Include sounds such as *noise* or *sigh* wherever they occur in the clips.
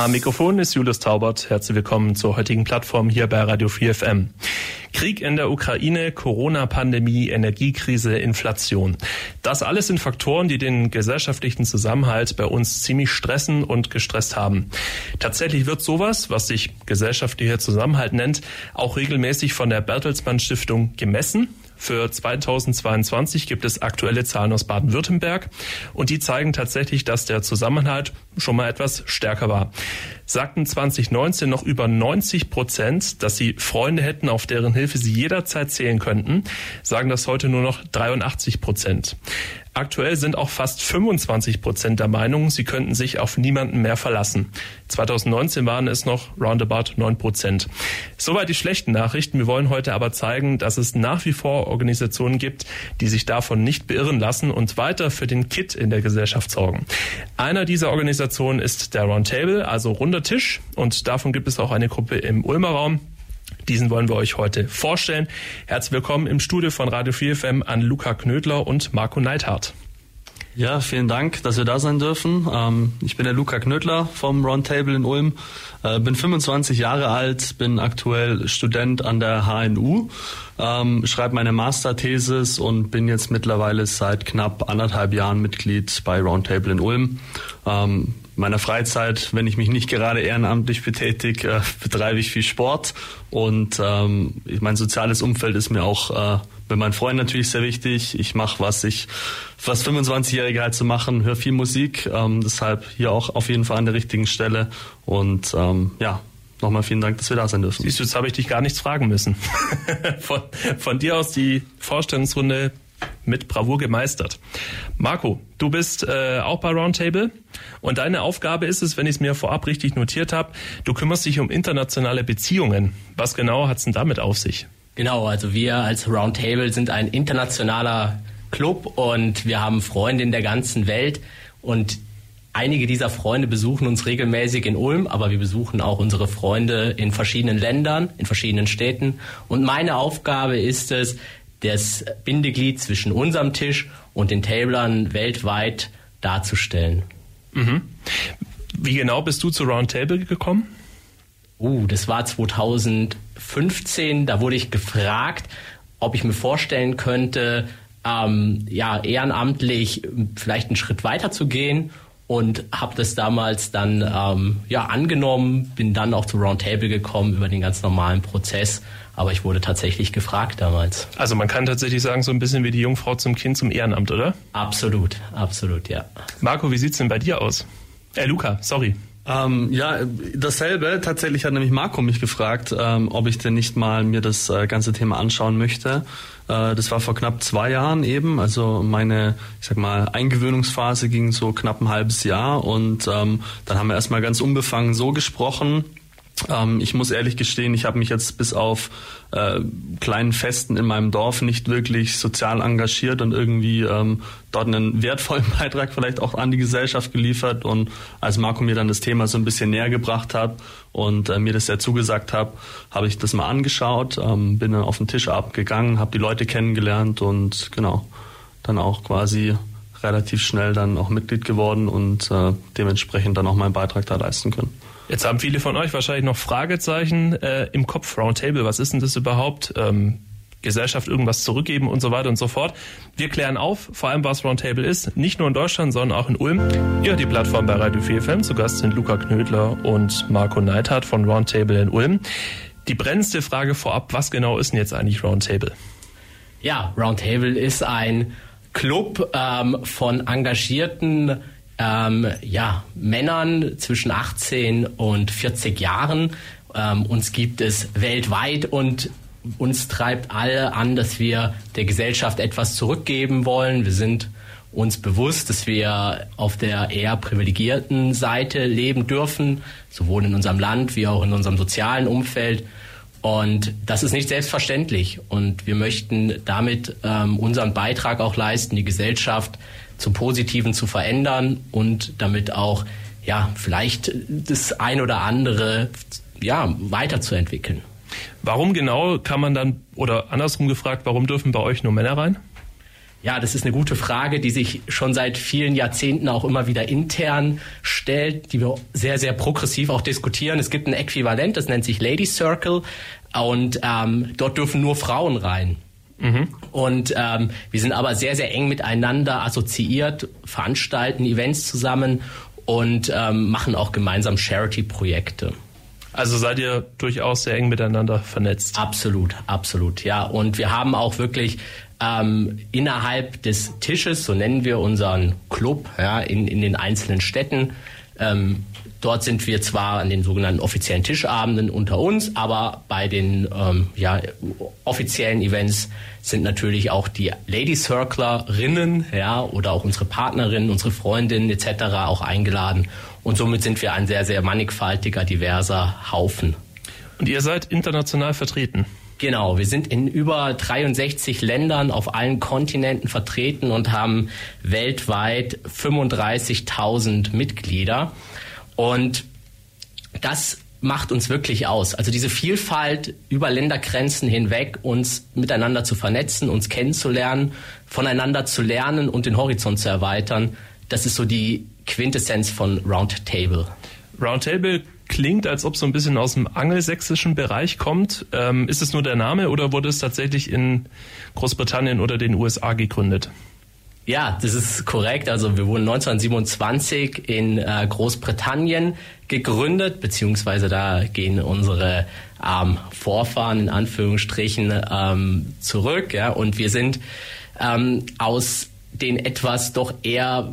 Am Mikrofon ist Julius Taubert. Herzlich willkommen zur heutigen Plattform hier bei Radio 4 FM. Krieg in der Ukraine, Corona-Pandemie, Energiekrise, Inflation. Das alles sind Faktoren, die den gesellschaftlichen Zusammenhalt bei uns ziemlich stressen und gestresst haben. Tatsächlich wird sowas, was sich gesellschaftlicher Zusammenhalt nennt, auch regelmäßig von der Bertelsmann Stiftung gemessen für 2022 gibt es aktuelle Zahlen aus Baden-Württemberg und die zeigen tatsächlich, dass der Zusammenhalt schon mal etwas stärker war. Sagten 2019 noch über 90 Prozent, dass sie Freunde hätten, auf deren Hilfe sie jederzeit zählen könnten, sagen das heute nur noch 83 Prozent. Aktuell sind auch fast 25 Prozent der Meinung, sie könnten sich auf niemanden mehr verlassen. 2019 waren es noch roundabout 9 Prozent. Soweit die schlechten Nachrichten. Wir wollen heute aber zeigen, dass es nach wie vor Organisationen gibt, die sich davon nicht beirren lassen und weiter für den Kit in der Gesellschaft sorgen. Einer dieser Organisationen ist der Roundtable, also runder Tisch. Und davon gibt es auch eine Gruppe im Ulmer Raum. Diesen wollen wir euch heute vorstellen. Herzlich willkommen im Studio von Radio 4 FM an Luca Knödler und Marco Neithardt. Ja, vielen Dank, dass wir da sein dürfen. Ähm, ich bin der Luca Knödler vom Roundtable in Ulm, äh, bin 25 Jahre alt, bin aktuell Student an der HNU, ähm, schreibe meine Masterthesis und bin jetzt mittlerweile seit knapp anderthalb Jahren Mitglied bei Roundtable in Ulm. Ähm, meiner Freizeit, wenn ich mich nicht gerade ehrenamtlich betätige, äh, betreibe ich viel Sport und ähm, mein soziales Umfeld ist mir auch äh, bei meinen Freunden natürlich sehr wichtig. Ich mache, was ich fast 25-Jährige halt zu so machen, höre viel Musik, ähm, deshalb hier auch auf jeden Fall an der richtigen Stelle und ähm, ja, nochmal vielen Dank, dass wir da sein dürfen. Siehst du, jetzt habe ich dich gar nichts fragen müssen. *laughs* von, von dir aus die Vorstellungsrunde mit Bravour gemeistert. Marco, du bist äh, auch bei Roundtable und deine Aufgabe ist es, wenn ich es mir vorab richtig notiert habe, du kümmerst dich um internationale Beziehungen. Was genau hat es denn damit auf sich? Genau, also wir als Roundtable sind ein internationaler Club und wir haben Freunde in der ganzen Welt und Einige dieser Freunde besuchen uns regelmäßig in Ulm, aber wir besuchen auch unsere Freunde in verschiedenen Ländern, in verschiedenen Städten. Und meine Aufgabe ist es, das Bindeglied zwischen unserem Tisch und den Tablern weltweit darzustellen. Mhm. Wie genau bist du zu Roundtable gekommen? Uh, das war 2015. Da wurde ich gefragt, ob ich mir vorstellen könnte, ähm, ja, ehrenamtlich vielleicht einen Schritt weiter zu gehen und habe das damals dann ähm, ja angenommen, bin dann auch zu Roundtable gekommen über den ganz normalen Prozess aber ich wurde tatsächlich gefragt damals. Also man kann tatsächlich sagen, so ein bisschen wie die Jungfrau zum Kind zum Ehrenamt, oder? Absolut, absolut, ja. Marco, wie sieht's denn bei dir aus? Äh, Luca, sorry. Ähm, ja, dasselbe. Tatsächlich hat nämlich Marco mich gefragt, ähm, ob ich denn nicht mal mir das äh, ganze Thema anschauen möchte. Äh, das war vor knapp zwei Jahren eben. Also meine, ich sag mal, Eingewöhnungsphase ging so knapp ein halbes Jahr und ähm, dann haben wir erstmal ganz unbefangen so gesprochen ähm, ich muss ehrlich gestehen, ich habe mich jetzt bis auf äh, kleinen Festen in meinem Dorf nicht wirklich sozial engagiert und irgendwie ähm, dort einen wertvollen *laughs* Beitrag vielleicht auch an die Gesellschaft geliefert. Und als Marco mir dann das Thema so ein bisschen näher gebracht hat und äh, mir das sehr zugesagt hat, habe ich das mal angeschaut, ähm, bin dann auf den Tischabend gegangen, habe die Leute kennengelernt und genau, dann auch quasi relativ schnell dann auch Mitglied geworden und äh, dementsprechend dann auch meinen Beitrag da leisten können. Jetzt haben viele von euch wahrscheinlich noch Fragezeichen äh, im Kopf. Roundtable, was ist denn das überhaupt? Ähm, Gesellschaft irgendwas zurückgeben und so weiter und so fort. Wir klären auf, vor allem was Roundtable ist, nicht nur in Deutschland, sondern auch in Ulm. Ihr die Plattform bei Radio 4 FM. Zu Gast sind Luca Knödler und Marco Neithardt von Roundtable in Ulm. Die brennendste Frage vorab, was genau ist denn jetzt eigentlich Roundtable? Ja, Roundtable ist ein Club ähm, von engagierten ähm, ja, Männern zwischen 18 und 40 Jahren. Ähm, uns gibt es weltweit und uns treibt alle an, dass wir der Gesellschaft etwas zurückgeben wollen. Wir sind uns bewusst, dass wir auf der eher privilegierten Seite leben dürfen, sowohl in unserem Land wie auch in unserem sozialen Umfeld. Und das ist nicht selbstverständlich. Und wir möchten damit ähm, unseren Beitrag auch leisten, die Gesellschaft zum Positiven zu verändern und damit auch ja vielleicht das ein oder andere ja weiterzuentwickeln. Warum genau kann man dann oder andersrum gefragt, warum dürfen bei euch nur Männer rein? Ja, das ist eine gute Frage, die sich schon seit vielen Jahrzehnten auch immer wieder intern stellt, die wir sehr, sehr progressiv auch diskutieren. Es gibt ein Äquivalent, das nennt sich Lady Circle und ähm, dort dürfen nur Frauen rein. Mhm. Und ähm, wir sind aber sehr, sehr eng miteinander assoziiert, veranstalten Events zusammen und ähm, machen auch gemeinsam Charity-Projekte. Also seid ihr durchaus sehr eng miteinander vernetzt. Absolut, absolut, ja. Und wir haben auch wirklich ähm, innerhalb des Tisches, so nennen wir unseren Club, ja, in, in den einzelnen Städten, ähm, Dort sind wir zwar an den sogenannten offiziellen Tischabenden unter uns, aber bei den ähm, ja, offiziellen Events sind natürlich auch die Lady Circlerinnen ja, oder auch unsere Partnerinnen, unsere Freundinnen etc. auch eingeladen. Und somit sind wir ein sehr, sehr mannigfaltiger, diverser Haufen. Und ihr seid international vertreten? Genau, wir sind in über 63 Ländern auf allen Kontinenten vertreten und haben weltweit 35.000 Mitglieder. Und das macht uns wirklich aus. Also diese Vielfalt über Ländergrenzen hinweg, uns miteinander zu vernetzen, uns kennenzulernen, voneinander zu lernen und den Horizont zu erweitern, das ist so die Quintessenz von Roundtable. Roundtable klingt, als ob es so ein bisschen aus dem angelsächsischen Bereich kommt. Ähm, ist es nur der Name oder wurde es tatsächlich in Großbritannien oder den USA gegründet? Ja, das ist korrekt. Also wir wurden 1927 in äh, Großbritannien gegründet, beziehungsweise da gehen unsere ähm, Vorfahren in Anführungsstrichen ähm, zurück. Ja, und wir sind ähm, aus den etwas doch eher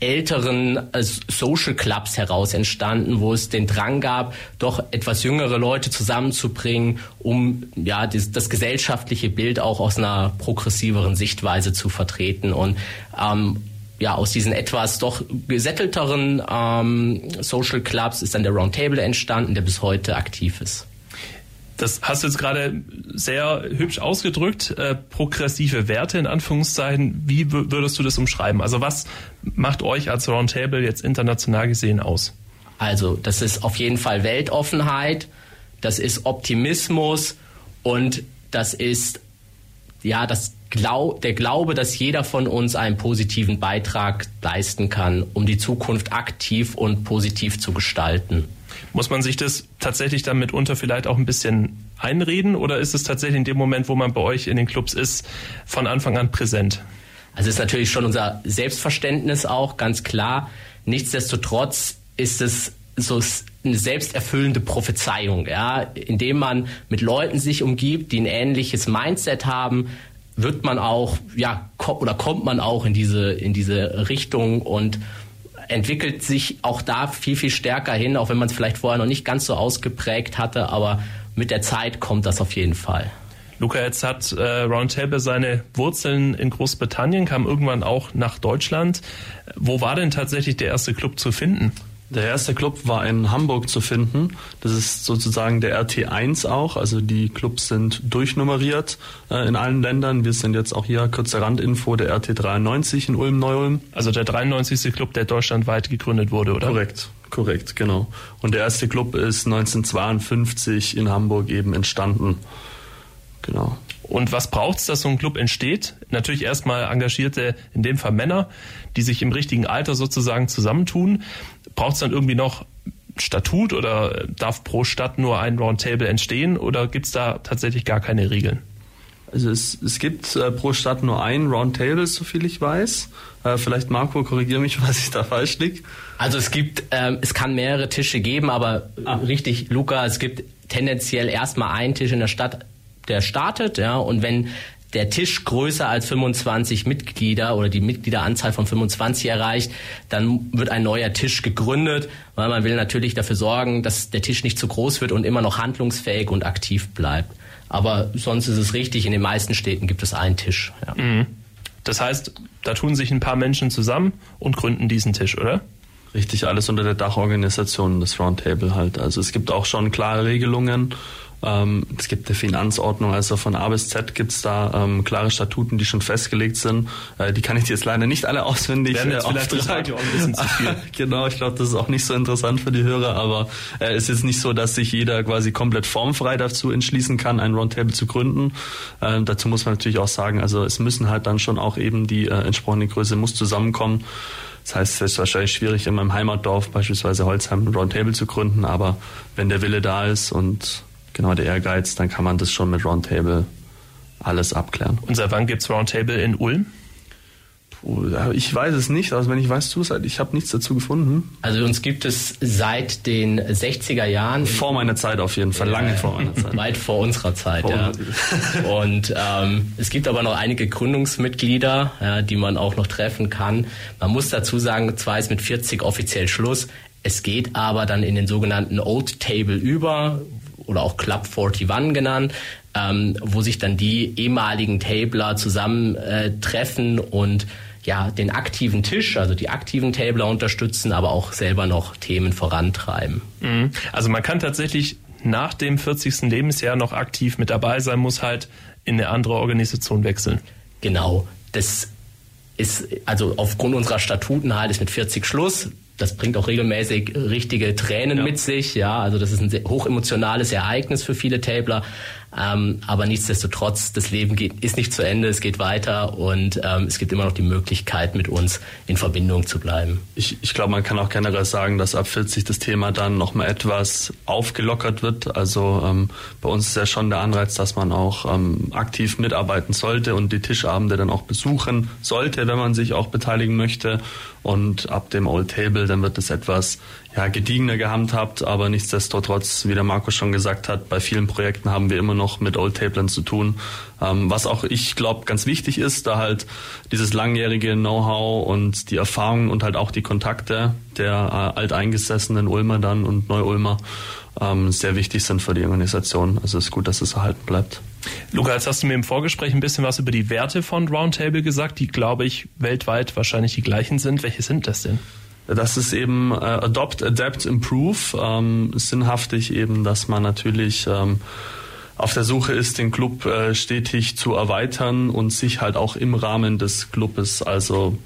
älteren äh, Social Clubs heraus entstanden, wo es den Drang gab, doch etwas jüngere Leute zusammenzubringen, um ja das, das gesellschaftliche Bild auch aus einer progressiveren Sichtweise zu vertreten und ähm, ja, aus diesen etwas doch gesättelteren ähm, Social Clubs ist dann der Roundtable entstanden, der bis heute aktiv ist. Das hast du jetzt gerade sehr hübsch ausgedrückt. Äh, progressive Werte in Anführungszeichen. Wie würdest du das umschreiben? Also was macht euch als Roundtable jetzt international gesehen aus? Also das ist auf jeden Fall Weltoffenheit, das ist Optimismus und das ist ja das Glau der Glaube, dass jeder von uns einen positiven Beitrag leisten kann, um die Zukunft aktiv und positiv zu gestalten. Muss man sich das tatsächlich dann mitunter vielleicht auch ein bisschen einreden oder ist es tatsächlich in dem Moment, wo man bei euch in den Clubs ist, von Anfang an präsent? Also ist natürlich schon unser Selbstverständnis auch ganz klar. Nichtsdestotrotz ist es so eine selbsterfüllende Prophezeiung, ja, indem man mit Leuten sich umgibt, die ein ähnliches Mindset haben, wird man auch, ja, oder kommt man auch in diese, in diese Richtung und entwickelt sich auch da viel, viel stärker hin, auch wenn man es vielleicht vorher noch nicht ganz so ausgeprägt hatte, aber mit der Zeit kommt das auf jeden Fall. Luca, jetzt hat äh, Roundtable seine Wurzeln in Großbritannien, kam irgendwann auch nach Deutschland. Wo war denn tatsächlich der erste Club zu finden? Der erste Club war in Hamburg zu finden. Das ist sozusagen der RT1 auch. Also die Clubs sind durchnummeriert äh, in allen Ländern. Wir sind jetzt auch hier, kurze Randinfo, der RT93 in Ulm-Neu-Ulm. Also der 93. Club, der deutschlandweit gegründet wurde, oder? Korrekt, korrekt, genau. Und der erste Club ist 1952 in Hamburg eben entstanden. Genau. Und was braucht es, dass so ein Club entsteht? Natürlich erstmal engagierte, in dem Fall Männer, die sich im richtigen Alter sozusagen zusammentun. Braucht es dann irgendwie noch Statut oder darf pro Stadt nur ein Roundtable entstehen oder gibt es da tatsächlich gar keine Regeln? Also es, es gibt äh, pro Stadt nur ein Roundtable, so viel ich weiß. Äh, vielleicht Marco, korrigiere mich, *laughs* was ich da falsch liege. Also es gibt, ähm, es kann mehrere Tische geben, aber ah. richtig, Luca, es gibt tendenziell erstmal einen Tisch in der Stadt, der startet, ja, und wenn der Tisch größer als 25 Mitglieder oder die Mitgliederanzahl von 25 erreicht, dann wird ein neuer Tisch gegründet, weil man will natürlich dafür sorgen, dass der Tisch nicht zu groß wird und immer noch handlungsfähig und aktiv bleibt. Aber sonst ist es richtig, in den meisten Städten gibt es einen Tisch. Ja. Mhm. Das heißt, da tun sich ein paar Menschen zusammen und gründen diesen Tisch, oder? Richtig, alles unter der Dachorganisation des Roundtable halt. Also es gibt auch schon klare Regelungen ähm, es gibt eine Finanzordnung, also von A bis Z gibt es da ähm, klare Statuten, die schon festgelegt sind. Äh, die kann ich dir jetzt leider nicht alle *laughs* auswendig jetzt äh, viel. *laughs* genau, ich glaube, das ist auch nicht so interessant für die Hörer, aber äh, es ist nicht so, dass sich jeder quasi komplett formfrei dazu entschließen kann, ein Roundtable zu gründen. Äh, dazu muss man natürlich auch sagen, also es müssen halt dann schon auch eben die äh, entsprechende Größe muss zusammenkommen. Das heißt, es ist wahrscheinlich schwierig, in meinem Heimatdorf beispielsweise Holzheim ein Roundtable zu gründen, aber wenn der Wille da ist und genau der Ehrgeiz, dann kann man das schon mit Roundtable alles abklären. Und seit wann gibt es Roundtable in Ulm? Ich weiß es nicht, also wenn ich weiß, du es halt, ich habe nichts dazu gefunden. Also uns gibt es seit den 60er Jahren. Vor meiner Zeit auf jeden Fall, lange vor meiner Zeit. *laughs* Weit vor unserer Zeit, vor ja. *laughs* Und ähm, es gibt aber noch einige Gründungsmitglieder, ja, die man auch noch treffen kann. Man muss dazu sagen, zwar ist mit 40 offiziell Schluss, es geht aber dann in den sogenannten Old Table über, oder auch Club 41 genannt, ähm, wo sich dann die ehemaligen Tabler zusammentreffen äh, und ja, den aktiven Tisch, also die aktiven Tabler unterstützen, aber auch selber noch Themen vorantreiben. Mhm. Also man kann tatsächlich nach dem 40. Lebensjahr noch aktiv mit dabei sein, muss halt in eine andere Organisation wechseln. Genau. Das ist, also aufgrund unserer Statuten halt ist mit 40 Schluss das bringt auch regelmäßig richtige Tränen ja. mit sich. Ja, also das ist ein hochemotionales Ereignis für viele Tabler. Ähm, aber nichtsdestotrotz, das Leben geht, ist nicht zu Ende, es geht weiter und ähm, es gibt immer noch die Möglichkeit, mit uns in Verbindung zu bleiben. Ich, ich glaube, man kann auch generell sagen, dass ab 40 das Thema dann nochmal etwas aufgelockert wird. Also ähm, bei uns ist ja schon der Anreiz, dass man auch ähm, aktiv mitarbeiten sollte und die Tischabende dann auch besuchen sollte, wenn man sich auch beteiligen möchte. Und ab dem Old Table, dann wird es etwas ja, gediegener gehandhabt, aber nichtsdestotrotz, wie der Markus schon gesagt hat, bei vielen Projekten haben wir immer noch mit Old Tablern zu tun. Ähm, was auch ich glaube ganz wichtig ist, da halt dieses langjährige Know-how und die Erfahrungen und halt auch die Kontakte der äh, alteingesessenen Ulmer dann und Neu-Ulmer ähm, sehr wichtig sind für die Organisation. Also es ist gut, dass es erhalten bleibt. Luca, jetzt hast du mir im Vorgespräch ein bisschen was über die Werte von Roundtable gesagt, die, glaube ich, weltweit wahrscheinlich die gleichen sind. Welche sind das denn? Das ist eben äh, Adopt, Adapt, Improve. Ähm, sinnhaftig eben, dass man natürlich ähm, auf der Suche ist, den Club äh, stetig zu erweitern und sich halt auch im Rahmen des Clubes, also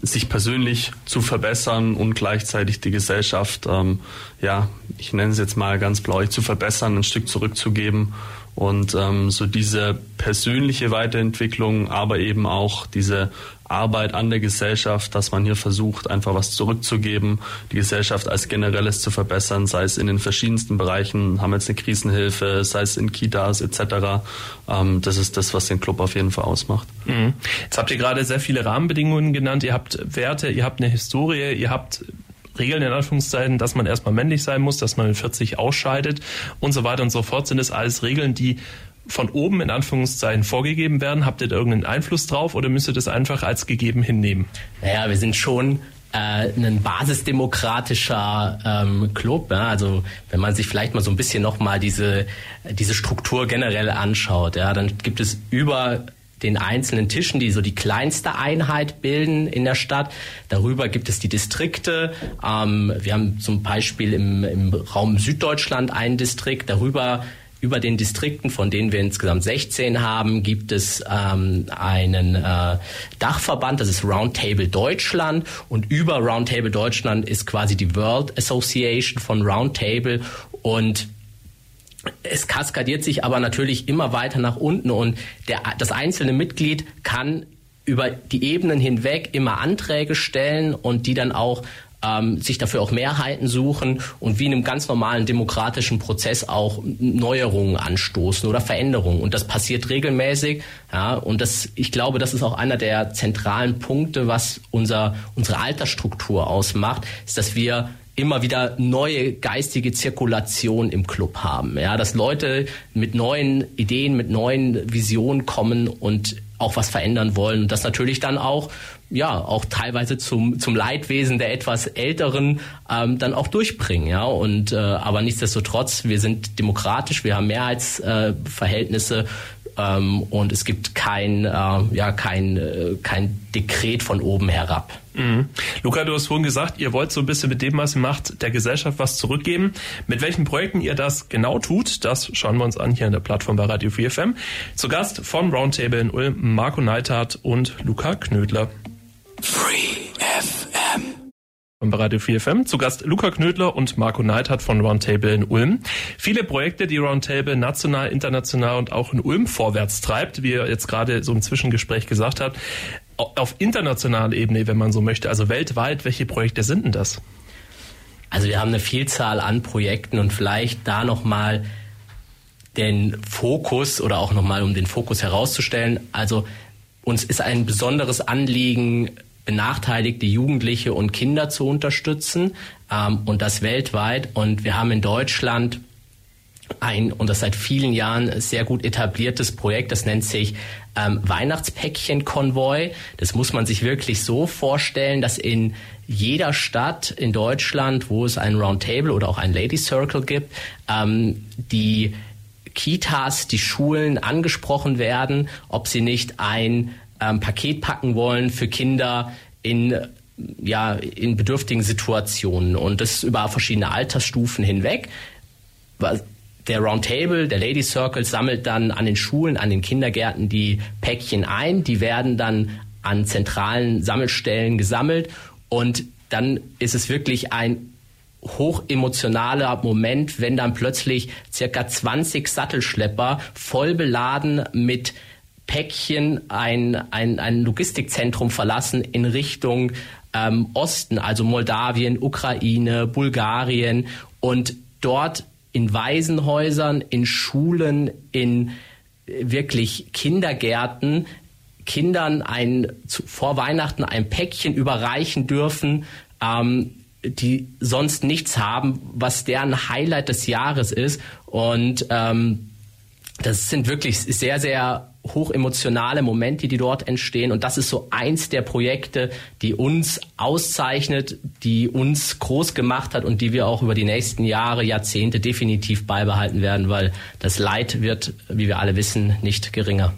sich persönlich zu verbessern und gleichzeitig die Gesellschaft, ähm, ja, ich nenne es jetzt mal ganz blau, zu verbessern, ein Stück zurückzugeben und ähm, so diese persönliche Weiterentwicklung, aber eben auch diese Arbeit an der Gesellschaft, dass man hier versucht, einfach was zurückzugeben, die Gesellschaft als generelles zu verbessern, sei es in den verschiedensten Bereichen, haben jetzt eine Krisenhilfe, sei es in Kitas etc. Ähm, das ist das, was den Club auf jeden Fall ausmacht. Mhm. Jetzt habt ihr gerade sehr viele Rahmenbedingungen genannt. Ihr habt Werte, ihr habt eine Historie, ihr habt Regeln in Anführungszeichen, dass man erstmal männlich sein muss, dass man mit 40 ausscheidet und so weiter und so fort. Sind das alles Regeln, die von oben in Anführungszeichen vorgegeben werden? Habt ihr da irgendeinen Einfluss drauf oder müsst ihr das einfach als gegeben hinnehmen? Naja, wir sind schon äh, ein basisdemokratischer ähm, Club. Ja? Also wenn man sich vielleicht mal so ein bisschen nochmal diese, diese Struktur generell anschaut, ja, dann gibt es über den einzelnen Tischen, die so die kleinste Einheit bilden in der Stadt. Darüber gibt es die Distrikte. Ähm, wir haben zum Beispiel im, im Raum Süddeutschland einen Distrikt. Darüber über den Distrikten, von denen wir insgesamt 16 haben, gibt es ähm, einen äh, Dachverband, das ist Roundtable Deutschland. Und über Roundtable Deutschland ist quasi die World Association von Roundtable. Und es kaskadiert sich aber natürlich immer weiter nach unten und der, das einzelne Mitglied kann über die Ebenen hinweg immer Anträge stellen und die dann auch ähm, sich dafür auch Mehrheiten suchen und wie in einem ganz normalen demokratischen Prozess auch Neuerungen anstoßen oder Veränderungen. Und das passiert regelmäßig. Ja, und das, ich glaube, das ist auch einer der zentralen Punkte, was unser, unsere Altersstruktur ausmacht, ist, dass wir immer wieder neue geistige Zirkulation im Club haben. Ja, dass Leute mit neuen Ideen, mit neuen Visionen kommen und auch was verändern wollen. Und das natürlich dann auch, ja, auch teilweise zum, zum Leidwesen der etwas Älteren ähm, dann auch durchbringen. Ja, und äh, aber nichtsdestotrotz, wir sind demokratisch, wir haben Mehrheitsverhältnisse. Äh, ähm, und es gibt kein, äh, ja, kein, äh, kein Dekret von oben herab. Mhm. Luca, du hast vorhin gesagt, ihr wollt so ein bisschen mit dem, was ihr macht, der Gesellschaft was zurückgeben. Mit welchen Projekten ihr das genau tut, das schauen wir uns an hier in der Plattform bei Radio 4FM. Zu Gast vom Roundtable in Ulm Marco Neithardt und Luca Knödler. Free FM. Bei Radio 4FM zu Gast Luca Knödler und Marco Neithardt von Roundtable in Ulm. Viele Projekte, die Roundtable national, international und auch in Ulm vorwärts treibt, wie er jetzt gerade so im Zwischengespräch gesagt hat auf internationaler Ebene, wenn man so möchte, also weltweit, welche Projekte sind denn das? Also wir haben eine Vielzahl an Projekten und vielleicht da nochmal den Fokus oder auch nochmal, um den Fokus herauszustellen. Also uns ist ein besonderes Anliegen, benachteiligte Jugendliche und Kinder zu unterstützen ähm, und das weltweit. Und wir haben in Deutschland ein und das seit vielen Jahren sehr gut etabliertes Projekt. Das nennt sich ähm, Weihnachtspäckchen-Konvoi. Das muss man sich wirklich so vorstellen, dass in jeder Stadt in Deutschland, wo es ein Roundtable oder auch ein Lady Circle gibt, ähm, die Kitas, die Schulen angesprochen werden, ob sie nicht ein ähm, Paket packen wollen für Kinder in ja, in bedürftigen Situationen. Und das über verschiedene Altersstufen hinweg. Der Roundtable, der Lady Circle sammelt dann an den Schulen, an den Kindergärten die Päckchen ein. Die werden dann an zentralen Sammelstellen gesammelt. Und dann ist es wirklich ein hochemotionaler Moment, wenn dann plötzlich circa 20 Sattelschlepper voll beladen mit Päckchen ein, ein, ein Logistikzentrum verlassen in Richtung ähm, Osten, also Moldawien, Ukraine, Bulgarien und dort in Waisenhäusern, in Schulen, in äh, wirklich Kindergärten Kindern ein zu, vor Weihnachten ein Päckchen überreichen dürfen, ähm, die sonst nichts haben, was deren Highlight des Jahres ist. Und ähm, das sind wirklich sehr, sehr hochemotionale Momente, die dort entstehen. Und das ist so eins der Projekte, die uns auszeichnet, die uns groß gemacht hat und die wir auch über die nächsten Jahre, Jahrzehnte definitiv beibehalten werden, weil das Leid wird, wie wir alle wissen, nicht geringer.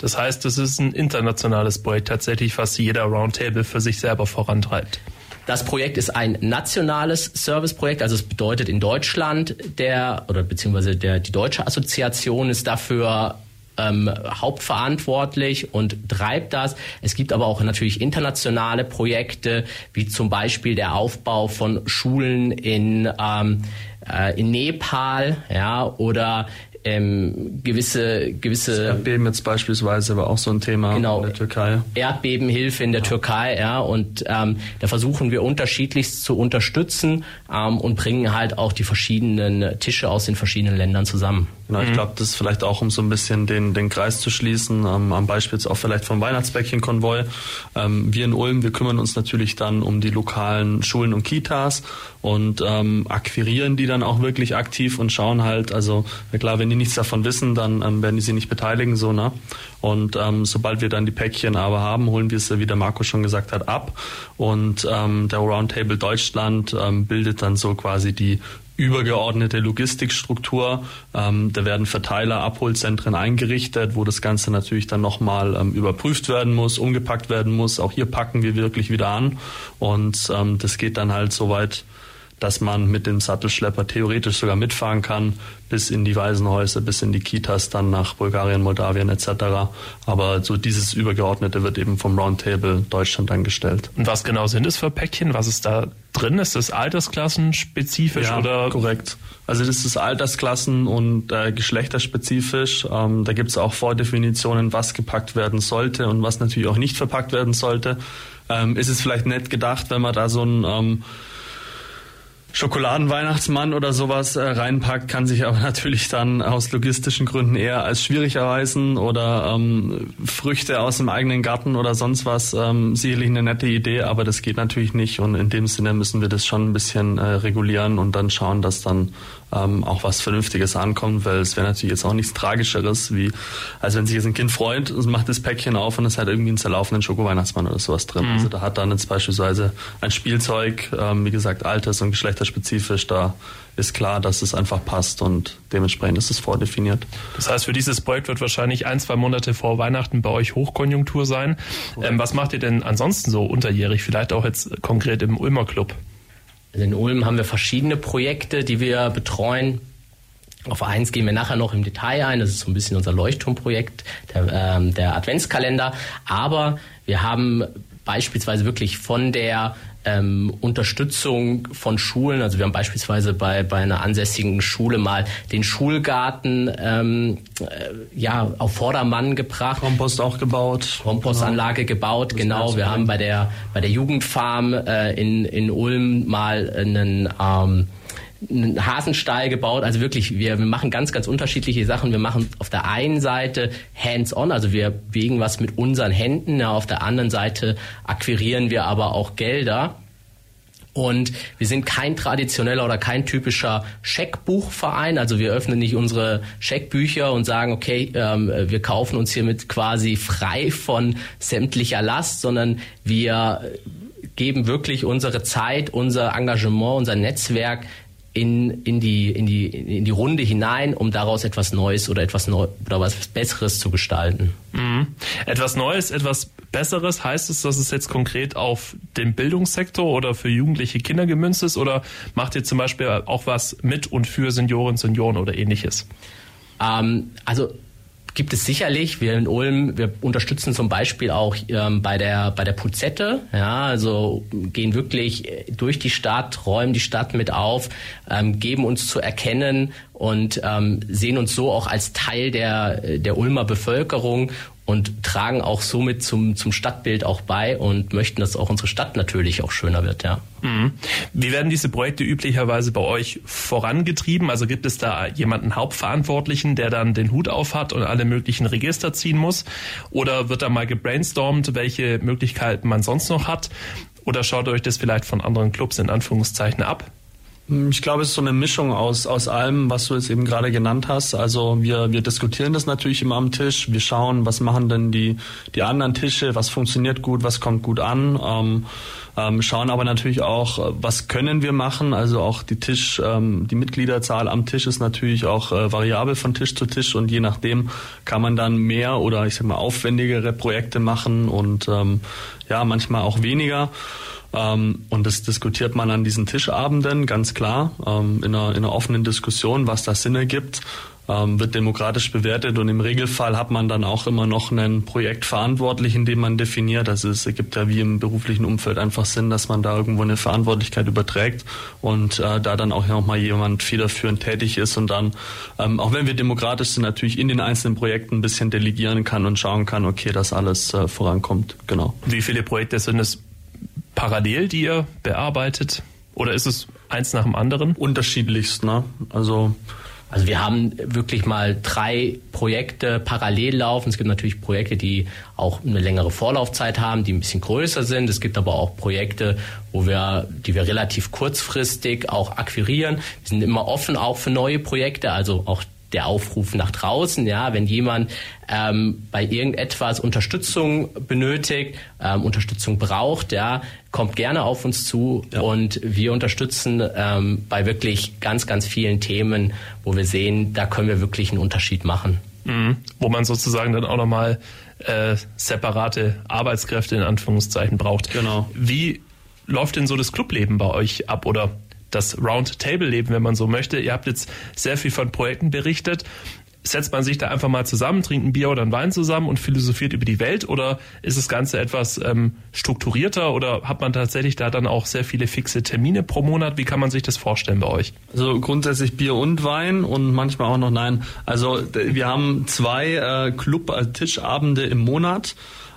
Das heißt, es ist ein internationales Projekt tatsächlich, was jeder Roundtable für sich selber vorantreibt. Das Projekt ist ein nationales Serviceprojekt, also es bedeutet in Deutschland der oder beziehungsweise der die deutsche Assoziation ist dafür ähm, hauptverantwortlich und treibt das. Es gibt aber auch natürlich internationale Projekte, wie zum Beispiel der Aufbau von Schulen in, ähm, äh, in Nepal, ja, oder ähm, gewisse gewisse das Erdbeben jetzt beispielsweise war auch so ein Thema genau, in der Türkei. Erdbebenhilfe in der ja. Türkei, ja, und ähm, da versuchen wir unterschiedlichst zu unterstützen ähm, und bringen halt auch die verschiedenen Tische aus den verschiedenen Ländern zusammen. Genau, ich mhm. glaube, das ist vielleicht auch, um so ein bisschen den, den Kreis zu schließen, ähm, am Beispiel jetzt auch vielleicht vom Weihnachtsbäckchen-Konvoi. Ähm, wir in Ulm, wir kümmern uns natürlich dann um die lokalen Schulen und Kitas und ähm, akquirieren die dann auch wirklich aktiv und schauen halt, also klar, wenn die nichts davon wissen, dann ähm, werden die sie nicht beteiligen, so, ne? Und ähm, sobald wir dann die Päckchen aber haben, holen wir sie, wie der Marco schon gesagt hat, ab. Und ähm, der Roundtable Deutschland ähm, bildet dann so quasi die übergeordnete Logistikstruktur. Ähm, da werden Verteiler, Abholzentren eingerichtet, wo das Ganze natürlich dann nochmal ähm, überprüft werden muss, umgepackt werden muss. Auch hier packen wir wirklich wieder an. Und ähm, das geht dann halt so weit, dass man mit dem Sattelschlepper theoretisch sogar mitfahren kann, bis in die Waisenhäuser, bis in die Kitas, dann nach Bulgarien, Moldawien etc. Aber so dieses Übergeordnete wird eben vom Roundtable Deutschland angestellt. Und was genau sind es für Päckchen? Was ist da drin? Ist das altersklassenspezifisch ja, oder? korrekt. Also das ist altersklassen- und äh, geschlechterspezifisch. Ähm, da gibt es auch Vordefinitionen, was gepackt werden sollte und was natürlich auch nicht verpackt werden sollte. Ähm, ist es vielleicht nett gedacht, wenn man da so ein ähm, Schokoladenweihnachtsmann oder sowas äh, reinpackt, kann sich aber *laughs* natürlich dann aus logistischen Gründen eher als schwierig erweisen oder ähm, Früchte aus dem eigenen Garten oder sonst was, ähm, sicherlich eine nette Idee, aber das geht natürlich nicht und in dem Sinne müssen wir das schon ein bisschen äh, regulieren und dann schauen, dass dann ähm, auch was Vernünftiges ankommt, weil es wäre natürlich jetzt auch nichts Tragischeres, wie als wenn sich jetzt ein Kind freut und macht das Päckchen auf und es hat irgendwie einen zerlaufenden Schoko-Weihnachtsmann oder sowas drin. Mhm. Also da hat dann jetzt beispielsweise ein Spielzeug, ähm, wie gesagt, alters- und geschlechterspezifisch, da ist klar, dass es einfach passt und dementsprechend ist es vordefiniert. Das heißt, für dieses Projekt wird wahrscheinlich ein, zwei Monate vor Weihnachten bei euch Hochkonjunktur sein. Ähm, was macht ihr denn ansonsten so unterjährig, vielleicht auch jetzt konkret im Ulmer Club? Also in Ulm haben wir verschiedene Projekte, die wir betreuen. Auf eins gehen wir nachher noch im Detail ein. Das ist so ein bisschen unser Leuchtturmprojekt, der, ähm, der Adventskalender. Aber wir haben beispielsweise wirklich von der ähm, Unterstützung von Schulen. Also wir haben beispielsweise bei, bei einer ansässigen Schule mal den Schulgarten ähm, äh, ja, auf Vordermann gebracht. Kompost auch gebaut. Kompostanlage genau. gebaut, das genau. Wir haben bei der, bei der Jugendfarm äh, in, in Ulm mal einen ähm, einen Hasenstall gebaut. Also wirklich, wir, wir machen ganz, ganz unterschiedliche Sachen. Wir machen auf der einen Seite hands-on, also wir bewegen was mit unseren Händen. Ja, auf der anderen Seite akquirieren wir aber auch Gelder. Und wir sind kein traditioneller oder kein typischer Scheckbuchverein. Also wir öffnen nicht unsere Scheckbücher und sagen, okay, ähm, wir kaufen uns hiermit quasi frei von sämtlicher Last, sondern wir geben wirklich unsere Zeit, unser Engagement, unser Netzwerk in, in, die, in, die, in die Runde hinein, um daraus etwas Neues oder etwas Neu oder was Besseres zu gestalten. Mhm. Etwas Neues, etwas Besseres, heißt es, dass es jetzt konkret auf den Bildungssektor oder für jugendliche Kinder gemünzt ist oder macht ihr zum Beispiel auch was mit und für Senioren, Senioren oder ähnliches? Ähm, also gibt es sicherlich. Wir in Ulm, wir unterstützen zum Beispiel auch ähm, bei der bei der Puzette, ja, also gehen wirklich durch die Stadt, räumen die Stadt mit auf, ähm, geben uns zu erkennen und ähm, sehen uns so auch als Teil der der Ulmer Bevölkerung und tragen auch somit zum, zum Stadtbild auch bei und möchten, dass auch unsere Stadt natürlich auch schöner wird, ja. Mhm. Wie werden diese Projekte üblicherweise bei euch vorangetrieben? Also gibt es da jemanden Hauptverantwortlichen, der dann den Hut auf hat und alle möglichen Register ziehen muss? Oder wird da mal gebrainstormt, welche Möglichkeiten man sonst noch hat? Oder schaut euch das vielleicht von anderen Clubs in Anführungszeichen ab? Ich glaube, es ist so eine Mischung aus, aus allem, was du jetzt eben gerade genannt hast. Also wir, wir diskutieren das natürlich immer am Tisch. Wir schauen, was machen denn die, die anderen Tische, was funktioniert gut, was kommt gut an. Ähm, ähm, schauen aber natürlich auch, was können wir machen. Also auch die Tisch, ähm, die Mitgliederzahl am Tisch ist natürlich auch äh, variabel von Tisch zu Tisch und je nachdem kann man dann mehr oder ich sag mal aufwendigere Projekte machen und ähm, ja manchmal auch weniger. Ähm, und das diskutiert man an diesen Tischabenden ganz klar ähm, in, einer, in einer offenen Diskussion, was da Sinn ergibt ähm, wird demokratisch bewertet und im Regelfall hat man dann auch immer noch einen Projektverantwortlichen, den man definiert. Also es ergibt ja wie im beruflichen Umfeld einfach Sinn, dass man da irgendwo eine Verantwortlichkeit überträgt und äh, da dann auch nochmal jemand federführend tätig ist und dann, ähm, auch wenn wir demokratisch sind, natürlich in den einzelnen Projekten ein bisschen delegieren kann und schauen kann, okay, dass alles äh, vorankommt. Genau. Wie viele Projekte sind es parallel, die ihr bearbeitet? Oder ist es eins nach dem anderen? Unterschiedlichst, ne? Also also wir haben wirklich mal drei Projekte parallel laufen. Es gibt natürlich Projekte, die auch eine längere Vorlaufzeit haben, die ein bisschen größer sind. Es gibt aber auch Projekte, wo wir, die wir relativ kurzfristig auch akquirieren. Wir sind immer offen auch für neue Projekte, also auch der Aufruf nach draußen, ja, wenn jemand ähm, bei irgendetwas Unterstützung benötigt, ähm, Unterstützung braucht, ja, kommt gerne auf uns zu ja. und wir unterstützen ähm, bei wirklich ganz, ganz vielen Themen, wo wir sehen, da können wir wirklich einen Unterschied machen. Mhm. Wo man sozusagen dann auch nochmal äh, separate Arbeitskräfte in Anführungszeichen braucht. Genau. Wie läuft denn so das Clubleben bei euch ab oder das Roundtable-Leben, wenn man so möchte. Ihr habt jetzt sehr viel von Projekten berichtet. Setzt man sich da einfach mal zusammen, trinkt ein Bier oder ein Wein zusammen und philosophiert über die Welt oder ist das Ganze etwas ähm, strukturierter oder hat man tatsächlich da dann auch sehr viele fixe Termine pro Monat? Wie kann man sich das vorstellen bei euch? Also grundsätzlich Bier und Wein und manchmal auch noch nein. Also wir haben zwei äh, Club-Tischabende im Monat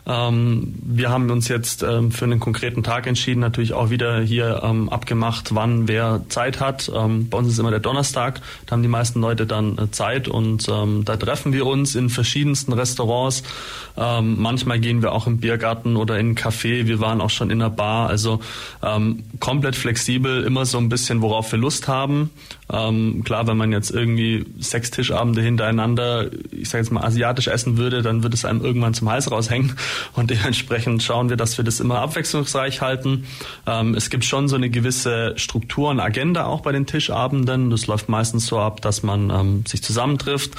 Ähm, wir haben uns jetzt ähm, für einen konkreten Tag entschieden, natürlich auch wieder hier ähm, abgemacht, wann wer Zeit hat. Ähm, bei uns ist immer der Donnerstag, da haben die meisten Leute dann äh, Zeit und ähm, da treffen wir uns in verschiedensten Restaurants. Ähm, manchmal gehen wir auch im Biergarten oder in einen Café. Wir waren auch schon in einer Bar. Also komplett flexibel, immer so ein bisschen, worauf wir Lust haben. Klar, wenn man jetzt irgendwie sechs Tischabende hintereinander, ich sage jetzt mal asiatisch essen würde, dann würde es einem irgendwann zum Hals raushängen. Und dementsprechend schauen wir, dass wir das immer abwechslungsreich halten. Ähm, es gibt schon so eine gewisse Struktur und Agenda auch bei den Tischabenden. Das läuft meistens so ab, dass man ähm, sich zusammentrifft.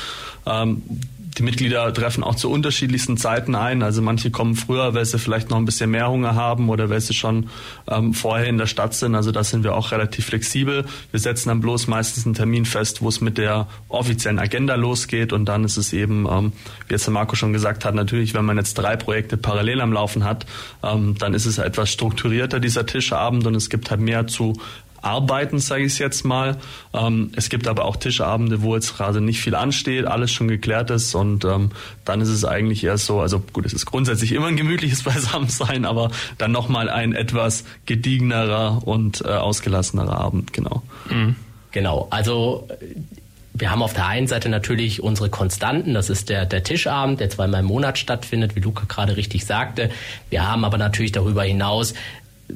Die Mitglieder treffen auch zu unterschiedlichsten Zeiten ein. Also manche kommen früher, weil sie vielleicht noch ein bisschen mehr Hunger haben oder weil sie schon ähm, vorher in der Stadt sind. Also da sind wir auch relativ flexibel. Wir setzen dann bloß meistens einen Termin fest, wo es mit der offiziellen Agenda losgeht. Und dann ist es eben, ähm, wie jetzt der Marco schon gesagt hat, natürlich, wenn man jetzt drei Projekte parallel am Laufen hat, ähm, dann ist es etwas strukturierter, dieser Tischabend. Und es gibt halt mehr zu arbeiten, sage ich jetzt mal. Ähm, es gibt aber auch Tischabende, wo jetzt gerade nicht viel ansteht, alles schon geklärt ist und ähm, dann ist es eigentlich eher so, also gut, es ist grundsätzlich immer ein gemütliches *laughs* Beisammensein, aber dann nochmal ein etwas gediegenerer und äh, ausgelassenerer Abend, genau. Mhm. Genau, also wir haben auf der einen Seite natürlich unsere Konstanten, das ist der, der Tischabend, der zweimal im Monat stattfindet, wie Luca gerade richtig sagte. Wir haben aber natürlich darüber hinaus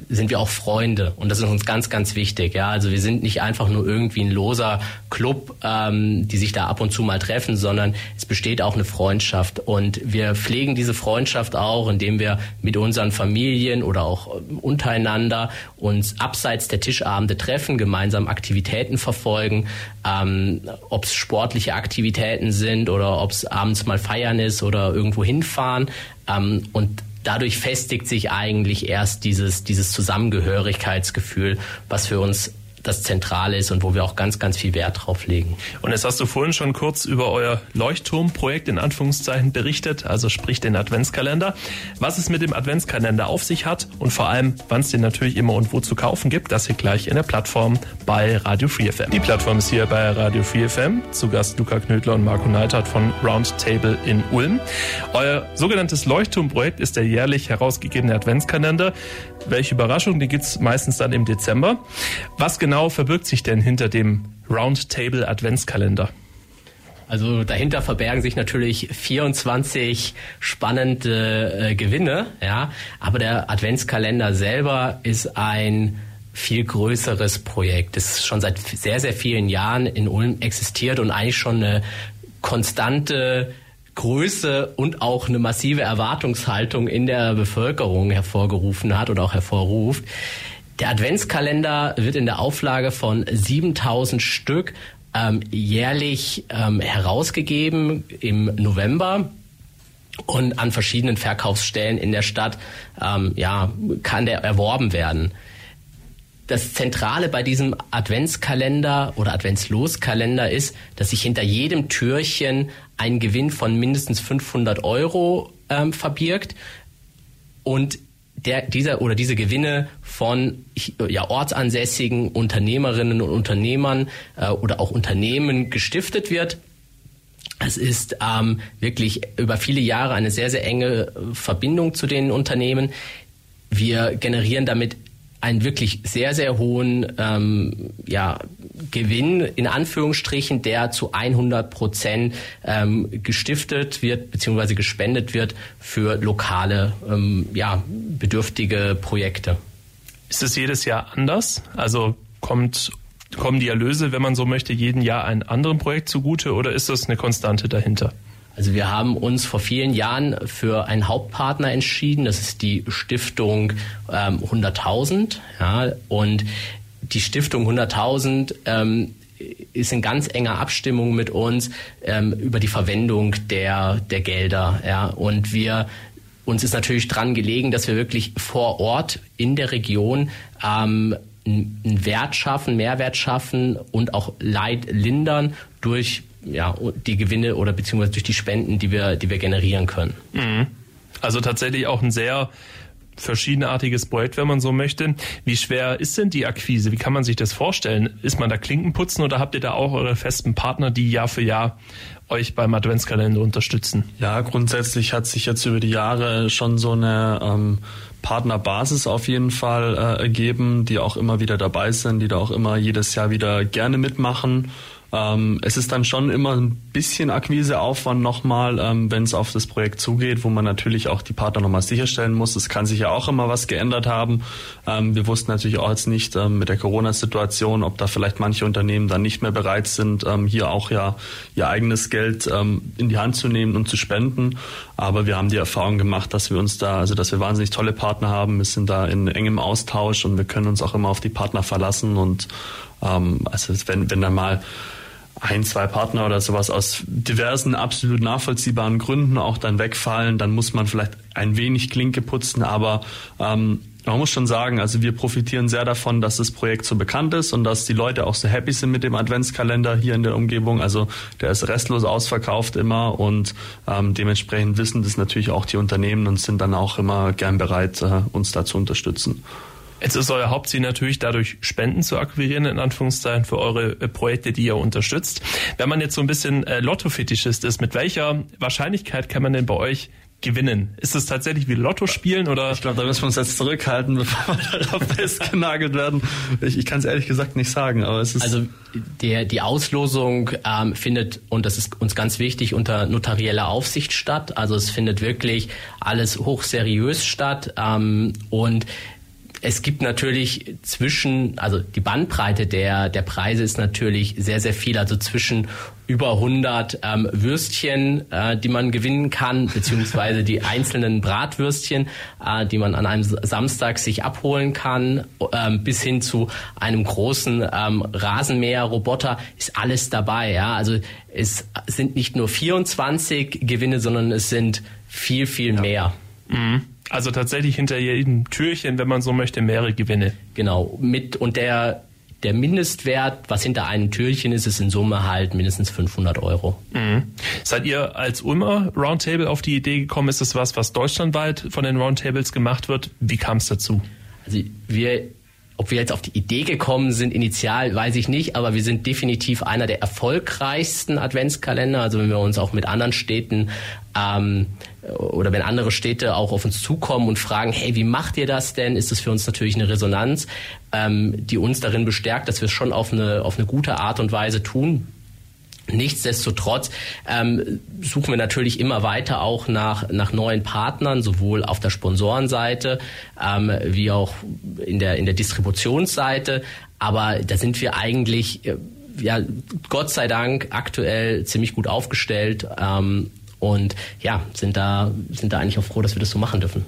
sind wir auch Freunde. Und das ist uns ganz, ganz wichtig. Ja, also wir sind nicht einfach nur irgendwie ein loser Club, ähm, die sich da ab und zu mal treffen, sondern es besteht auch eine Freundschaft. Und wir pflegen diese Freundschaft auch, indem wir mit unseren Familien oder auch ähm, untereinander uns abseits der Tischabende treffen, gemeinsam Aktivitäten verfolgen, ähm, ob es sportliche Aktivitäten sind oder ob es abends mal feiern ist oder irgendwo hinfahren. Ähm, und dadurch festigt sich eigentlich erst dieses, dieses Zusammengehörigkeitsgefühl, was für uns das Zentrale ist und wo wir auch ganz, ganz viel Wert drauf legen. Und jetzt hast du vorhin schon kurz über euer Leuchtturmprojekt in Anführungszeichen berichtet, also sprich den Adventskalender. Was es mit dem Adventskalender auf sich hat und vor allem, wann es den natürlich immer und wo zu kaufen gibt, das hier gleich in der Plattform bei Radio Free FM. Die Plattform ist hier bei Radio Free FM. Zu Gast Luca Knödler und Marco Neithardt von Roundtable in Ulm. Euer sogenanntes Leuchtturmprojekt ist der jährlich herausgegebene Adventskalender. Welche Überraschung, die gibt's meistens dann im Dezember. Was genau verbirgt sich denn hinter dem Roundtable Adventskalender? Also dahinter verbergen sich natürlich 24 spannende äh, Gewinne, ja. Aber der Adventskalender selber ist ein viel größeres Projekt. Das schon seit sehr, sehr vielen Jahren in Ulm existiert und eigentlich schon eine konstante Größe und auch eine massive Erwartungshaltung in der Bevölkerung hervorgerufen hat oder auch hervorruft. Der Adventskalender wird in der Auflage von 7000 Stück ähm, jährlich ähm, herausgegeben im November und an verschiedenen Verkaufsstellen in der Stadt ähm, ja, kann der erworben werden. Das Zentrale bei diesem Adventskalender oder Adventsloskalender ist, dass sich hinter jedem Türchen ein Gewinn von mindestens 500 Euro ähm, verbirgt und der, dieser oder diese Gewinne von ja, ortsansässigen Unternehmerinnen und Unternehmern äh, oder auch Unternehmen gestiftet wird. Es ist ähm, wirklich über viele Jahre eine sehr, sehr enge Verbindung zu den Unternehmen. Wir generieren damit einen wirklich sehr, sehr hohen ähm, ja, Gewinn, in Anführungsstrichen, der zu 100 Prozent ähm, gestiftet wird bzw. gespendet wird für lokale, ähm, ja, bedürftige Projekte. Ist es jedes Jahr anders? Also kommt, kommen die Erlöse, wenn man so möchte, jeden Jahr einem anderen Projekt zugute oder ist das eine Konstante dahinter? Also wir haben uns vor vielen Jahren für einen Hauptpartner entschieden. Das ist die Stiftung ähm, 100.000. Ja, und die Stiftung 100.000 ähm, ist in ganz enger Abstimmung mit uns ähm, über die Verwendung der, der Gelder. Ja. Und wir uns ist natürlich dran gelegen, dass wir wirklich vor Ort in der Region ähm, einen Wert schaffen, Mehrwert schaffen und auch Leid lindern durch ja, die Gewinne oder beziehungsweise durch die Spenden, die wir, die wir generieren können. Mhm. Also tatsächlich auch ein sehr verschiedenartiges Projekt, wenn man so möchte. Wie schwer ist denn die Akquise? Wie kann man sich das vorstellen? Ist man da Klinkenputzen oder habt ihr da auch eure festen Partner, die Jahr für Jahr euch beim Adventskalender unterstützen? Ja, grundsätzlich hat sich jetzt über die Jahre schon so eine ähm, Partnerbasis auf jeden Fall äh, ergeben, die auch immer wieder dabei sind, die da auch immer jedes Jahr wieder gerne mitmachen. Ähm, es ist dann schon immer ein bisschen Akquiseaufwand nochmal, ähm, wenn es auf das Projekt zugeht, wo man natürlich auch die Partner nochmal sicherstellen muss. Es kann sich ja auch immer was geändert haben. Ähm, wir wussten natürlich auch jetzt nicht ähm, mit der Corona-Situation, ob da vielleicht manche Unternehmen dann nicht mehr bereit sind, ähm, hier auch ja ihr eigenes Geld ähm, in die Hand zu nehmen und zu spenden. Aber wir haben die Erfahrung gemacht, dass wir uns da, also dass wir wahnsinnig tolle Partner haben. Wir sind da in engem Austausch und wir können uns auch immer auf die Partner verlassen und also wenn, wenn dann mal ein, zwei Partner oder sowas aus diversen absolut nachvollziehbaren Gründen auch dann wegfallen, dann muss man vielleicht ein wenig Klinke putzen, aber ähm, man muss schon sagen, also wir profitieren sehr davon, dass das Projekt so bekannt ist und dass die Leute auch so happy sind mit dem Adventskalender hier in der Umgebung. Also der ist restlos ausverkauft immer und ähm, dementsprechend wissen das natürlich auch die Unternehmen und sind dann auch immer gern bereit, äh, uns da zu unterstützen. Jetzt ist euer Hauptziel natürlich dadurch Spenden zu akquirieren, in Anführungszeichen, für eure äh, Projekte, die ihr unterstützt. Wenn man jetzt so ein bisschen äh, Lotto-Fetischist ist, mit welcher Wahrscheinlichkeit kann man denn bei euch gewinnen? Ist es tatsächlich wie Lotto spielen oder? Ich glaube, da müssen wir uns jetzt zurückhalten, *laughs* bevor wir darauf festgenagelt werden. Ich, ich kann es ehrlich gesagt nicht sagen, aber es ist. Also der, die Auslosung ähm, findet, und das ist uns ganz wichtig, unter notarieller Aufsicht statt. Also es findet wirklich alles hochseriös statt. Ähm, und es gibt natürlich zwischen, also die Bandbreite der, der Preise ist natürlich sehr, sehr viel. Also zwischen über 100 ähm, Würstchen, äh, die man gewinnen kann, beziehungsweise die einzelnen Bratwürstchen, äh, die man an einem Samstag sich abholen kann, ähm, bis hin zu einem großen ähm, Rasenmäher-Roboter, ist alles dabei. Ja? Also es sind nicht nur 24 Gewinne, sondern es sind viel, viel ja. mehr. Mhm. Also tatsächlich hinter jedem Türchen, wenn man so möchte, mehrere Gewinne. Genau. Mit und der der Mindestwert, was hinter einem Türchen ist, ist in Summe halt mindestens 500 Euro. Mhm. Seid ihr als Ulmer Roundtable auf die Idee gekommen? Ist das was, was deutschlandweit von den Roundtables gemacht wird? Wie kam es dazu? Also wir ob wir jetzt auf die Idee gekommen sind, initial, weiß ich nicht, aber wir sind definitiv einer der erfolgreichsten Adventskalender. Also wenn wir uns auch mit anderen Städten ähm, oder wenn andere Städte auch auf uns zukommen und fragen, hey, wie macht ihr das denn? Ist das für uns natürlich eine Resonanz, ähm, die uns darin bestärkt, dass wir es schon auf eine, auf eine gute Art und Weise tun. Nichtsdestotrotz ähm, suchen wir natürlich immer weiter auch nach, nach neuen Partnern, sowohl auf der Sponsorenseite ähm, wie auch in der, in der Distributionsseite. Aber da sind wir eigentlich, äh, ja, Gott sei Dank aktuell ziemlich gut aufgestellt ähm, und ja, sind da, sind da eigentlich auch froh, dass wir das so machen dürfen.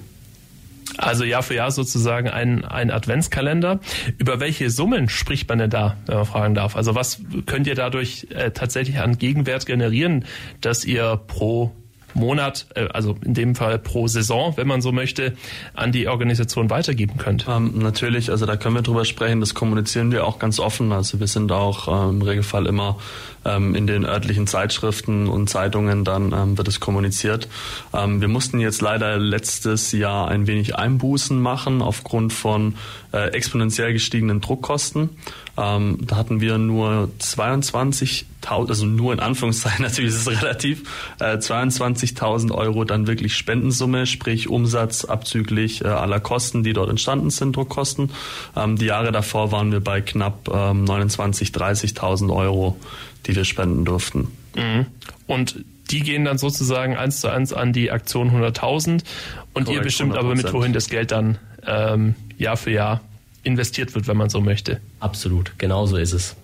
Also Jahr für Jahr sozusagen ein, ein Adventskalender. Über welche Summen spricht man denn da, wenn man fragen darf? Also was könnt ihr dadurch äh, tatsächlich an Gegenwert generieren, dass ihr pro Monat, äh, also in dem Fall pro Saison, wenn man so möchte, an die Organisation weitergeben könnt? Ähm, natürlich, also da können wir drüber sprechen, das kommunizieren wir auch ganz offen. Also wir sind auch äh, im Regelfall immer ähm, in den örtlichen Zeitschriften und Zeitungen, dann ähm, wird es kommuniziert. Ähm, wir mussten jetzt leider letztes Jahr ein wenig Einbußen machen aufgrund von äh, exponentiell gestiegenen Druckkosten. Ähm, da hatten wir nur 22.000, also nur in Anführungszeichen, *laughs* natürlich ist es relativ, äh, 22.000 Euro dann wirklich Spendensumme, sprich Umsatz abzüglich äh, aller Kosten, die dort entstanden sind, Druckkosten. Ähm, die Jahre davor waren wir bei knapp ähm, 29.000, 30.000 Euro, die wir spenden durften. Mhm. Und die gehen dann sozusagen eins zu eins an die Aktion 100.000 und Korrekt, ihr bestimmt 100%. aber mit wohin das Geld dann ähm, Jahr für Jahr investiert wird, wenn man so möchte. Absolut, genau so ist es.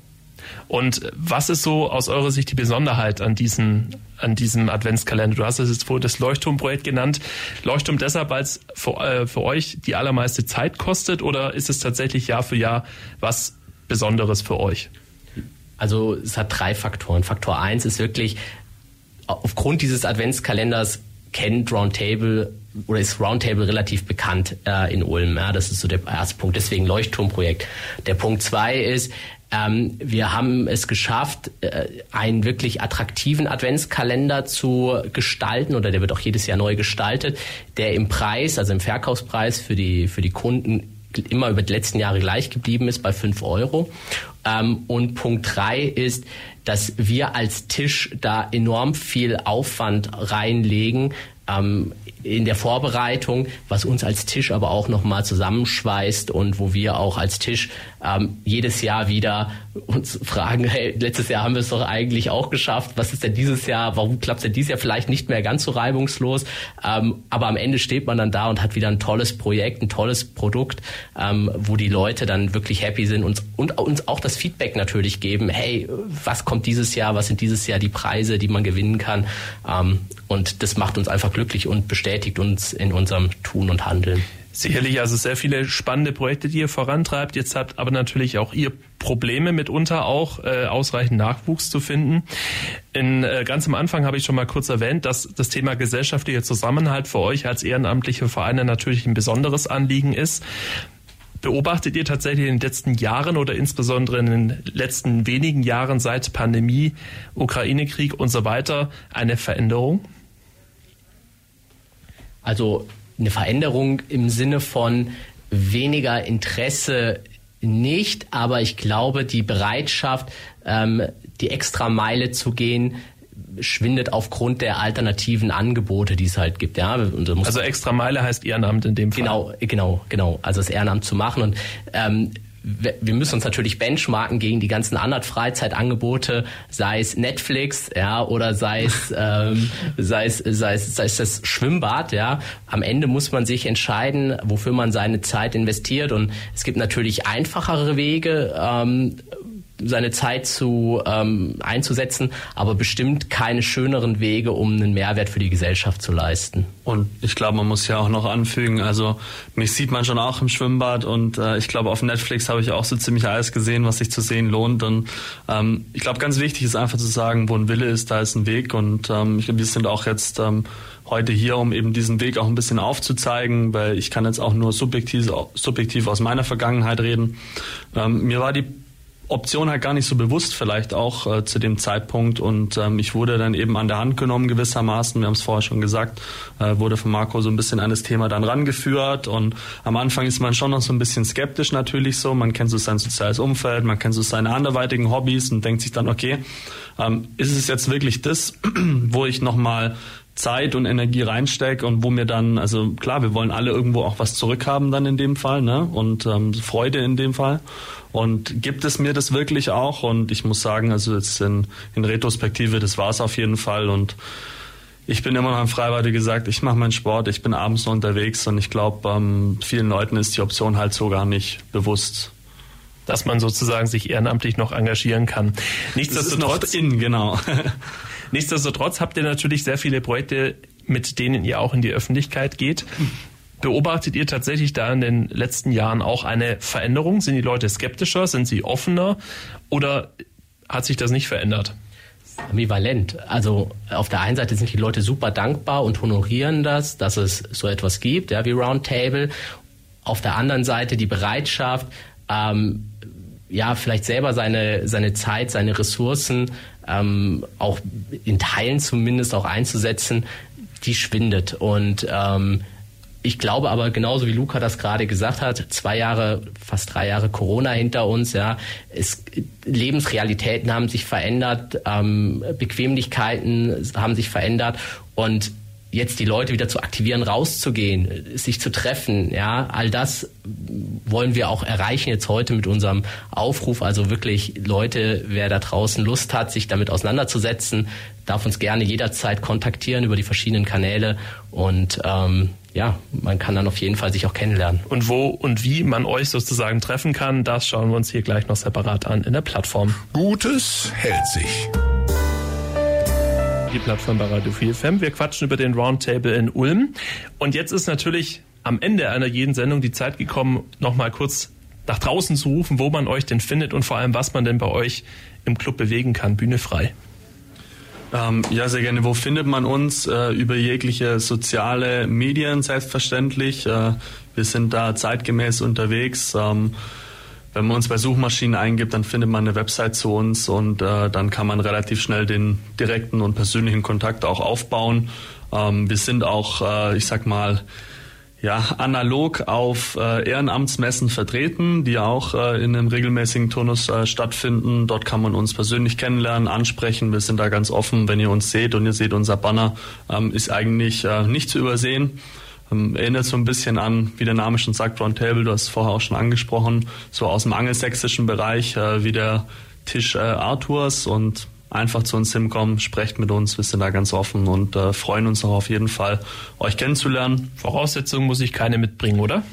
Und was ist so aus eurer Sicht die Besonderheit an, diesen, an diesem Adventskalender? Du hast es jetzt vorhin das Leuchtturmprojekt genannt. Leuchtturm deshalb, weil es für, äh, für euch die allermeiste Zeit kostet oder ist es tatsächlich Jahr für Jahr was Besonderes für euch? Also es hat drei Faktoren. Faktor eins ist wirklich, aufgrund dieses Adventskalenders kennt Roundtable oder ist Roundtable relativ bekannt äh, in Ulm. Ja, das ist so der erste Punkt. Deswegen Leuchtturmprojekt. Der Punkt zwei ist, Ähm, wir haben es geschafft, äh, einen wirklich attraktiven Adventskalender zu gestalten oder der wird auch jedes Jahr neu gestaltet, der im Preis, also im Verkaufspreis für die, für die Kunden immer über die letzten Jahre gleich geblieben ist bei 5 Euro. Ähm, und Punkt 3 ist, dass wir als Tisch da enorm viel Aufwand reinlegen, ähm, in der Vorbereitung, was uns als Tisch aber auch nochmal zusammenschweißt und wo wir auch als Tisch ähm, jedes Jahr wieder uns fragen, hey, letztes Jahr haben wir es doch eigentlich auch geschafft, was ist denn dieses Jahr, warum klappt es denn dieses Jahr vielleicht nicht mehr ganz so reibungslos, ähm, aber am Ende steht man dann da und hat wieder ein tolles Projekt, ein tolles Produkt, ähm, wo die Leute dann wirklich happy sind und, und uns auch das Feedback natürlich geben, hey, was kommt dieses Jahr, was sind dieses Jahr die Preise, die man gewinnen kann? Ähm, und das macht uns einfach glücklich und bestätigt uns in unserem Tun und Handeln. Sicherlich also sehr viele spannende Projekte, die ihr vorantreibt. Jetzt habt aber natürlich auch ihr Probleme mitunter auch äh, ausreichend Nachwuchs zu finden. In, äh, ganz am Anfang habe ich schon mal kurz erwähnt, dass das Thema gesellschaftlicher Zusammenhalt für euch als ehrenamtliche Vereine natürlich ein besonderes Anliegen ist. Beobachtet ihr tatsächlich in den letzten Jahren oder insbesondere in den letzten wenigen Jahren seit Pandemie, Ukraine-Krieg und so weiter eine Veränderung? Also eine Veränderung im Sinne von weniger Interesse nicht, aber ich glaube, die Bereitschaft, ähm, die extra Meile zu gehen, schwindet aufgrund der alternativen Angebote, die es halt gibt. Ja, also extra Meile heißt Ehrenamt in dem Fall. Genau, genau, genau. Also das Ehrenamt zu machen und ähm, wir müssen uns natürlich benchmarken gegen die ganzen anderen Freizeitangebote, sei es Netflix, ja, oder sei es, *laughs* ähm, sei es, sei es, sei es das Schwimmbad, ja. Am Ende muss man sich entscheiden, wofür man seine Zeit investiert und es gibt natürlich einfachere Wege, ähm, seine Zeit zu ähm, einzusetzen, aber bestimmt keine schöneren Wege, um einen Mehrwert für die Gesellschaft zu leisten. Und ich glaube, man muss ja auch noch anfügen, also mich sieht man schon auch im Schwimmbad und äh, ich glaube, auf Netflix habe ich auch so ziemlich alles gesehen, was sich zu sehen lohnt. Und ähm, ich glaube, ganz wichtig ist einfach zu sagen, wo ein Wille ist, da ist ein Weg. Und ähm, ich glaube, wir sind auch jetzt ähm, heute hier, um eben diesen Weg auch ein bisschen aufzuzeigen, weil ich kann jetzt auch nur subjektiv, subjektiv aus meiner Vergangenheit reden. Ähm, mir war die Option halt gar nicht so bewusst vielleicht auch äh, zu dem Zeitpunkt. Und ähm, ich wurde dann eben an der Hand genommen gewissermaßen, wir haben es vorher schon gesagt, äh, wurde von Marco so ein bisschen an das Thema dann rangeführt. Und am Anfang ist man schon noch so ein bisschen skeptisch natürlich so, man kennt so sein soziales Umfeld, man kennt so seine anderweitigen Hobbys und denkt sich dann, okay, ähm, ist es jetzt wirklich das, *clears throat* wo ich nochmal Zeit und Energie reinstecke und wo mir dann, also klar, wir wollen alle irgendwo auch was zurückhaben dann in dem Fall, ne? Und ähm, Freude in dem Fall. Und gibt es mir das wirklich auch? Und ich muss sagen, also jetzt in, in Retrospektive, das war es auf jeden Fall. Und ich bin immer noch im Freibad, wie gesagt, ich mache meinen Sport, ich bin abends noch unterwegs und ich glaube, ähm, vielen Leuten ist die Option halt so gar nicht bewusst. Dass man sozusagen sich ehrenamtlich noch engagieren kann. Nichtsdestotrotz, in, genau. *laughs* Nichtsdestotrotz habt ihr natürlich sehr viele Projekte, mit denen ihr auch in die Öffentlichkeit geht. Beobachtet ihr tatsächlich da in den letzten Jahren auch eine Veränderung? Sind die Leute skeptischer? Sind sie offener? Oder hat sich das nicht verändert? ambivalent. Also auf der einen Seite sind die Leute super dankbar und honorieren das, dass es so etwas gibt, ja, wie Roundtable. Auf der anderen Seite die Bereitschaft, ähm, ja, vielleicht selber seine, seine Zeit, seine Ressourcen ähm, auch in Teilen zumindest auch einzusetzen, die schwindet. Und ähm, ich glaube aber genauso wie Luca das gerade gesagt hat, zwei Jahre, fast drei Jahre Corona hinter uns, ja, es, Lebensrealitäten haben sich verändert, ähm, Bequemlichkeiten haben sich verändert und jetzt die Leute wieder zu aktivieren, rauszugehen, sich zu treffen, ja, all das wollen wir auch erreichen jetzt heute mit unserem Aufruf. Also wirklich Leute, wer da draußen Lust hat, sich damit auseinanderzusetzen, darf uns gerne jederzeit kontaktieren über die verschiedenen Kanäle und ähm, ja, man kann dann auf jeden Fall sich auch kennenlernen. Und wo und wie man euch sozusagen treffen kann, das schauen wir uns hier gleich noch separat an in der Plattform. Gutes hält sich. Die Plattform bei Radio 4 FM. Wir quatschen über den Roundtable in Ulm. Und jetzt ist natürlich am Ende einer jeden Sendung die Zeit gekommen, nochmal kurz nach draußen zu rufen, wo man euch denn findet und vor allem, was man denn bei euch im Club bewegen kann. Bühne frei. Ähm, ja, sehr gerne. Wo findet man uns? Äh, über jegliche soziale Medien selbstverständlich. Äh, wir sind da zeitgemäß unterwegs. Ähm, wenn man uns bei Suchmaschinen eingibt, dann findet man eine Website zu uns und äh, dann kann man relativ schnell den direkten und persönlichen Kontakt auch aufbauen. Ähm, wir sind auch, äh, ich sag mal, ja, analog auf äh, Ehrenamtsmessen vertreten, die auch äh, in einem regelmäßigen Turnus äh, stattfinden. Dort kann man uns persönlich kennenlernen, ansprechen. Wir sind da ganz offen. Wenn ihr uns seht und ihr seht unser Banner, ähm, ist eigentlich äh, nicht zu übersehen. Ähm, erinnert so ein bisschen an, wie der Name schon sagt, Roundtable, du hast es vorher auch schon angesprochen, so aus dem angelsächsischen Bereich, äh, wie der Tisch äh, Arthurs und einfach zu uns hinkommen, sprecht mit uns, wir sind da ganz offen und äh, freuen uns auch auf jeden Fall, euch kennenzulernen. Voraussetzungen muss ich keine mitbringen, oder?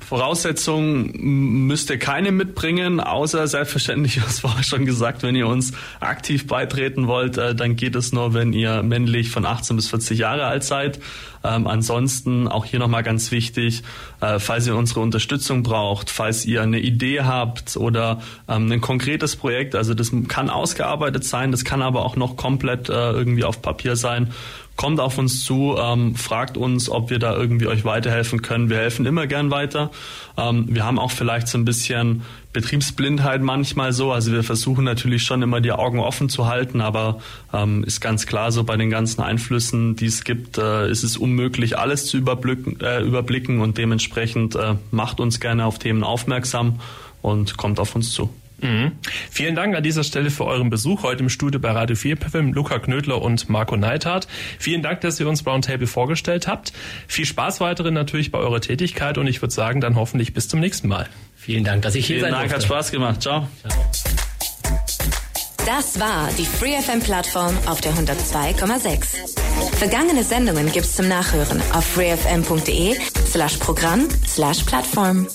Voraussetzungen müsst ihr keine mitbringen, außer selbstverständlich, *laughs* was vorher schon gesagt, wenn ihr uns aktiv beitreten wollt, äh, dann geht es nur, wenn ihr männlich von 18 bis 40 Jahre alt seid. Ähm, ansonsten auch hier nochmal ganz wichtig, äh, falls ihr unsere Unterstützung braucht, falls ihr eine Idee habt oder ähm, ein konkretes Projekt, also das kann ausgearbeitet sein, das kann aber auch noch komplett äh, irgendwie auf Papier sein kommt auf uns zu, ähm, fragt uns, ob wir da irgendwie euch weiterhelfen können. Wir helfen immer gern weiter. Ähm, wir haben auch vielleicht so ein bisschen Betriebsblindheit manchmal so. Also wir versuchen natürlich schon immer die Augen offen zu halten, aber ähm, ist ganz klar so bei den ganzen Einflüssen, die es gibt, äh, ist es unmöglich, alles zu überblicken, äh, überblicken und dementsprechend äh, macht uns gerne auf Themen aufmerksam und kommt auf uns zu. Mhm. Vielen Dank an dieser Stelle für euren Besuch heute im Studio bei Radio 4 FM, Luca Knödler und Marco Neithardt. Vielen Dank, dass ihr uns Roundtable vorgestellt habt. Viel Spaß weiterhin natürlich bei eurer Tätigkeit und ich würde sagen, dann hoffentlich bis zum nächsten Mal. Vielen Dank, dass ich hier Vielen sein Dank, durfte. hat Spaß gemacht. Ciao. Ciao. Das war die FreeFM-Plattform auf der 102,6. Vergangene Sendungen gibt's zum Nachhören auf freefm.de slash Programm slash Plattform.